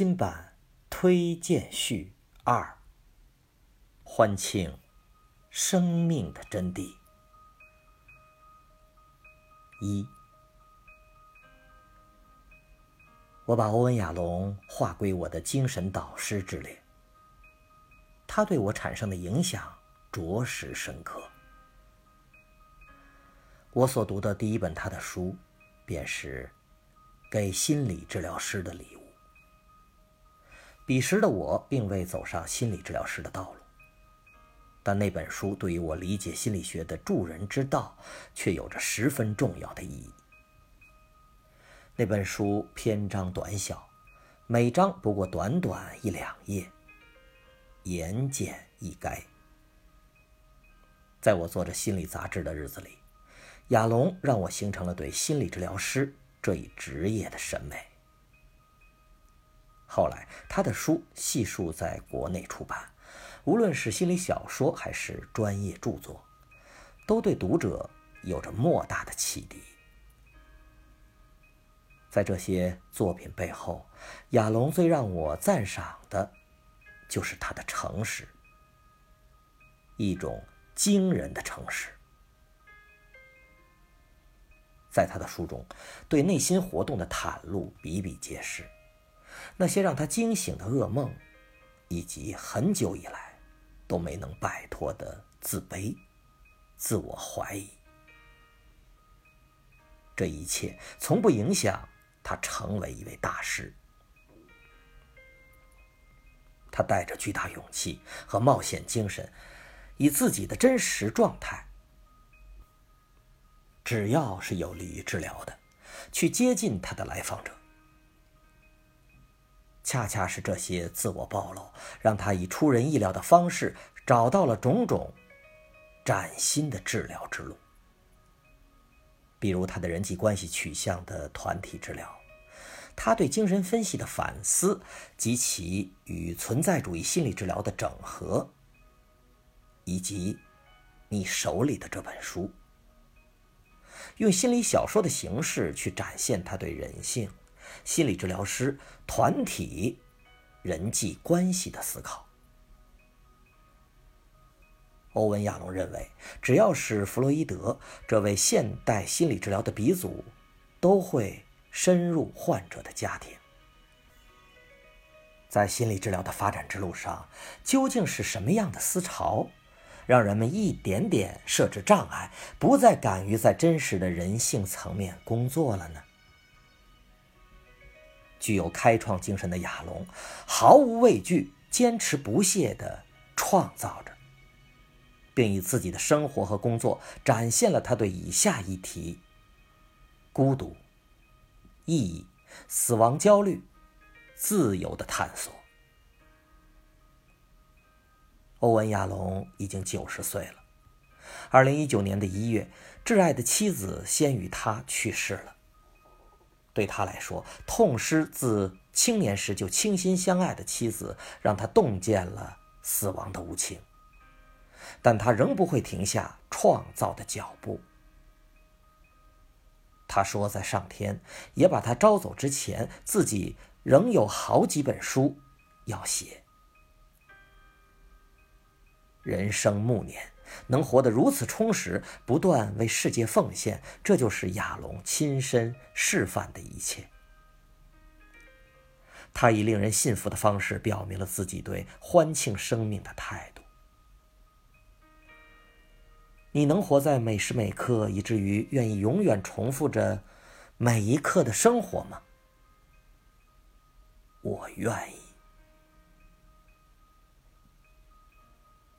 新版推荐序二：欢庆生命的真谛。一，我把欧文·亚龙划归我的精神导师之列。他对我产生的影响着实深刻。我所读的第一本他的书，便是《给心理治疗师的礼物》。彼时的我并未走上心理治疗师的道路，但那本书对于我理解心理学的助人之道，却有着十分重要的意义。那本书篇章短小，每章不过短短一两页，言简意赅。在我做着心理杂志的日子里，亚龙让我形成了对心理治疗师这一职业的审美。后来，他的书悉数在国内出版，无论是心理小说还是专业著作，都对读者有着莫大的启迪。在这些作品背后，亚龙最让我赞赏的，就是他的诚实，一种惊人的诚实。在他的书中，对内心活动的袒露比比皆是。那些让他惊醒的噩梦，以及很久以来都没能摆脱的自卑、自我怀疑，这一切从不影响他成为一位大师。他带着巨大勇气和冒险精神，以自己的真实状态，只要是有利于治疗的，去接近他的来访者。恰恰是这些自我暴露，让他以出人意料的方式找到了种种崭新的治疗之路。比如他的人际关系取向的团体治疗，他对精神分析的反思及其与存在主义心理治疗的整合，以及你手里的这本书，用心理小说的形式去展现他对人性。心理治疗师团体人际关系的思考。欧文·亚龙认为，只要是弗洛伊德这位现代心理治疗的鼻祖，都会深入患者的家庭。在心理治疗的发展之路上，究竟是什么样的思潮，让人们一点点设置障碍，不再敢于在真实的人性层面工作了呢？具有开创精神的亚龙，毫无畏惧、坚持不懈地创造着，并以自己的生活和工作展现了他对以下议题：孤独、意义、死亡焦虑、自由的探索。欧文·亚龙已经九十岁了。二零一九年的一月，挚爱的妻子先于他去世了。对他来说，痛失自青年时就倾心相爱的妻子，让他洞见了死亡的无情。但他仍不会停下创造的脚步。他说，在上天也把他招走之前，自己仍有好几本书要写。人生暮年。能活得如此充实，不断为世界奉献，这就是亚龙亲身示范的一切。他以令人信服的方式表明了自己对欢庆生命的态度。你能活在每时每刻，以至于愿意永远重复着每一刻的生活吗？我愿意。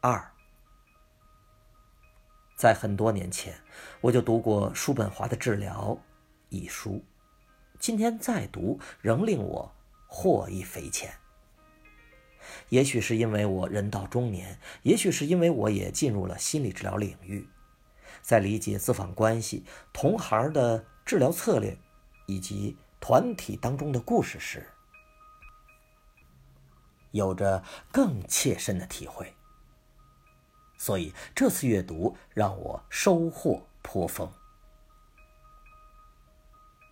二。在很多年前，我就读过叔本华的《治疗》一书，今天再读，仍令我获益匪浅。也许是因为我人到中年，也许是因为我也进入了心理治疗领域，在理解自访关系、同行的治疗策略以及团体当中的故事时，有着更切身的体会。所以这次阅读让我收获颇丰。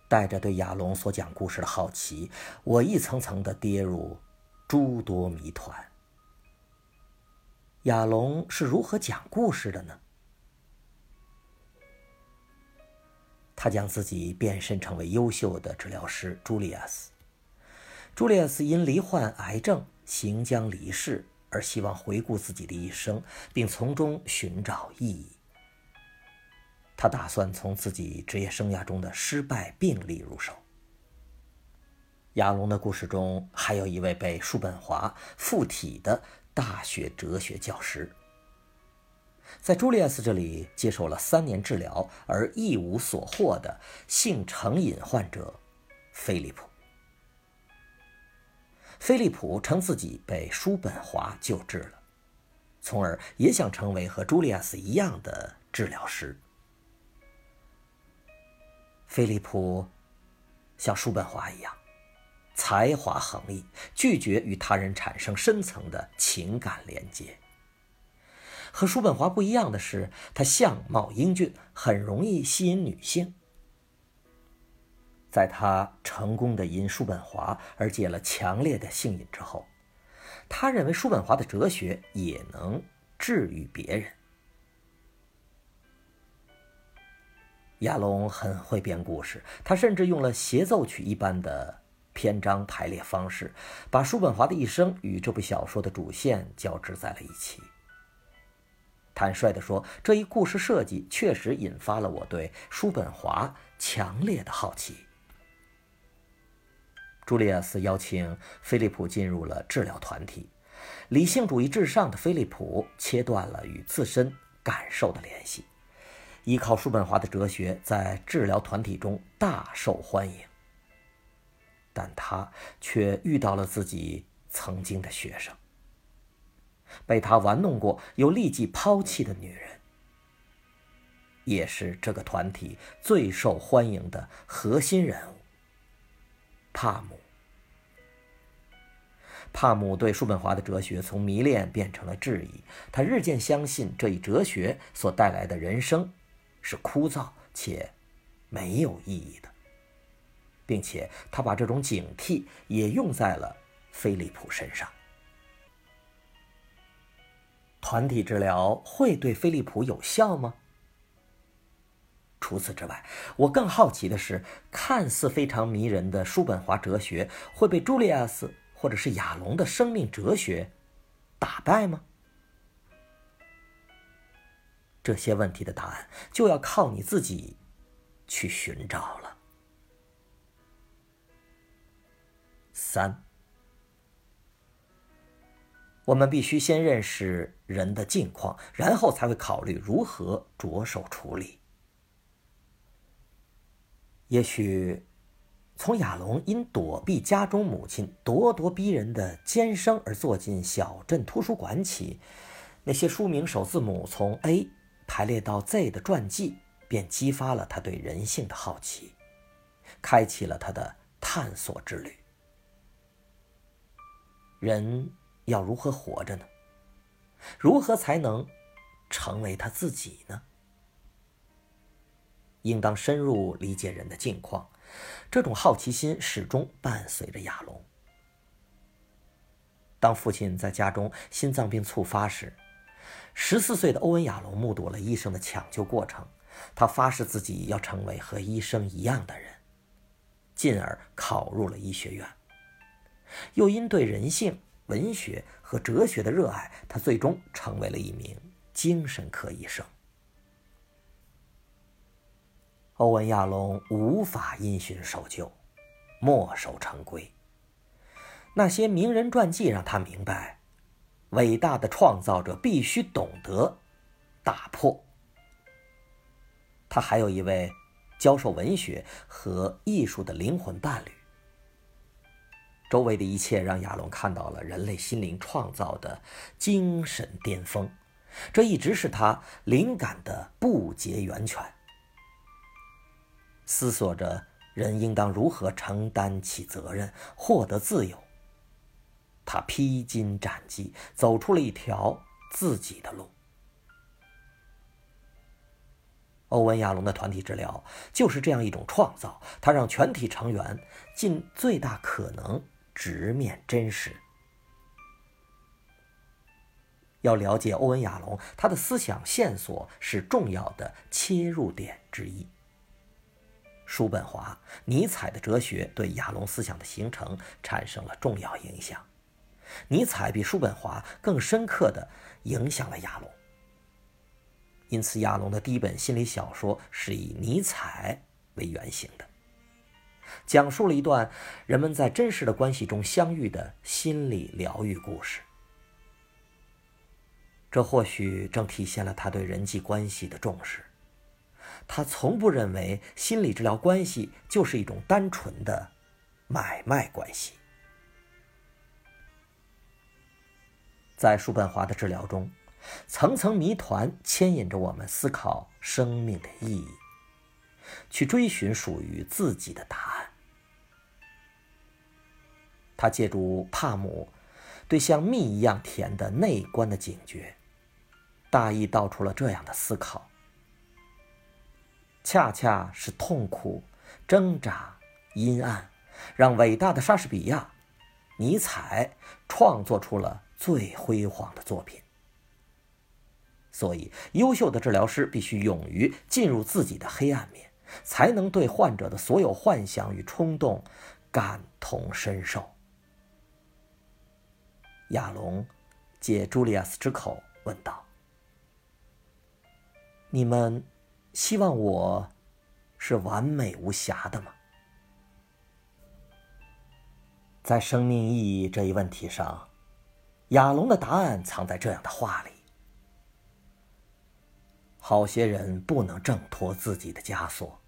带着对亚龙所讲故事的好奇，我一层层的跌入诸多谜团。亚龙是如何讲故事的呢？他将自己变身成为优秀的治疗师朱利亚斯。朱利亚斯因罹患癌症，行将离世，而希望回顾自己的一生，并从中寻找意义。他打算从自己职业生涯中的失败病例入手。亚龙的故事中还有一位被叔本华附体的大学哲学教师，在朱利安斯这里接受了三年治疗而一无所获的性成瘾患者菲利普。菲利普称自己被叔本华救治了，从而也想成为和朱利亚斯一样的治疗师。菲利普像叔本华一样，才华横溢，拒绝与他人产生深层的情感连接。和叔本华不一样的是，他相貌英俊，很容易吸引女性。在他成功的因叔本华而戒了强烈的性瘾之后，他认为叔本华的哲学也能治愈别人。亚龙很会编故事，他甚至用了协奏曲一般的篇章排列方式，把叔本华的一生与这部小说的主线交织在了一起。坦率地说，这一故事设计确实引发了我对叔本华强烈的好奇。朱利亚斯邀请菲利普进入了治疗团体，理性主义至上的菲利普切断了与自身感受的联系。依靠叔本华的哲学，在治疗团体中大受欢迎，但他却遇到了自己曾经的学生，被他玩弄过又立即抛弃的女人，也是这个团体最受欢迎的核心人物——帕姆。帕姆对叔本华的哲学从迷恋变成了质疑，他日渐相信这一哲学所带来的人生。是枯燥且没有意义的，并且他把这种警惕也用在了菲利普身上。团体治疗会对菲利普有效吗？除此之外，我更好奇的是，看似非常迷人的叔本华哲学会被朱利亚斯或者是亚龙的生命哲学打败吗？这些问题的答案就要靠你自己去寻找了。三，我们必须先认识人的境况，然后才会考虑如何着手处理。也许，从亚龙因躲避家中母亲咄咄逼人的尖声而坐进小镇图书馆起，那些书名首字母从 A。排列到 Z 的传记，便激发了他对人性的好奇，开启了他的探索之旅。人要如何活着呢？如何才能成为他自己呢？应当深入理解人的境况，这种好奇心始终伴随着亚龙。当父亲在家中心脏病猝发时。十四岁的欧文·亚龙目睹了医生的抢救过程，他发誓自己要成为和医生一样的人，进而考入了医学院。又因对人性、文学和哲学的热爱，他最终成为了一名精神科医生。欧文·亚龙无法因循守旧，墨守成规。那些名人传记让他明白。伟大的创造者必须懂得打破。他还有一位教授文学和艺术的灵魂伴侣。周围的一切让亚龙看到了人类心灵创造的精神巅峰，这一直是他灵感的不竭源泉。思索着人应当如何承担起责任，获得自由。他披荆斩棘，走出了一条自己的路。欧文·亚龙的团体治疗就是这样一种创造，它让全体成员尽最大可能直面真实。要了解欧文·亚龙，他的思想线索是重要的切入点之一。叔本华、尼采的哲学对亚龙思想的形成产生了重要影响。尼采比叔本华更深刻地影响了亚龙，因此亚龙的第一本心理小说是以尼采为原型的，讲述了一段人们在真实的关系中相遇的心理疗愈故事。这或许正体现了他对人际关系的重视。他从不认为心理治疗关系就是一种单纯的买卖关系。在叔本华的治疗中，层层谜团牵引着我们思考生命的意义，去追寻属于自己的答案。他借助帕姆对像蜜一样甜的内观的警觉，大意道出了这样的思考：恰恰是痛苦、挣扎、阴暗，让伟大的莎士比亚、尼采创作出了。最辉煌的作品。所以，优秀的治疗师必须勇于进入自己的黑暗面，才能对患者的所有幻想与冲动感同身受。亚龙借朱利亚斯之口问道：“你们希望我是完美无瑕的吗？”在生命意义这一问题上。亚龙的答案藏在这样的话里：好些人不能挣脱自己的枷锁，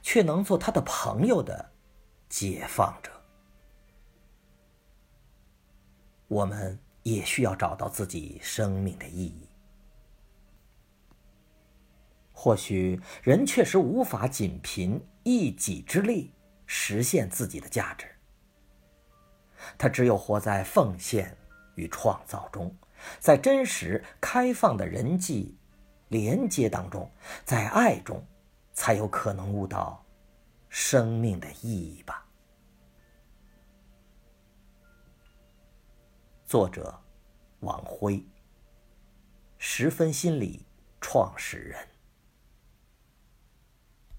却能做他的朋友的解放者。我们也需要找到自己生命的意义。或许人确实无法仅凭一己之力实现自己的价值，他只有活在奉献。与创造中，在真实开放的人际连接当中，在爱中，才有可能悟到生命的意义吧。作者：王辉，十分心理创始人。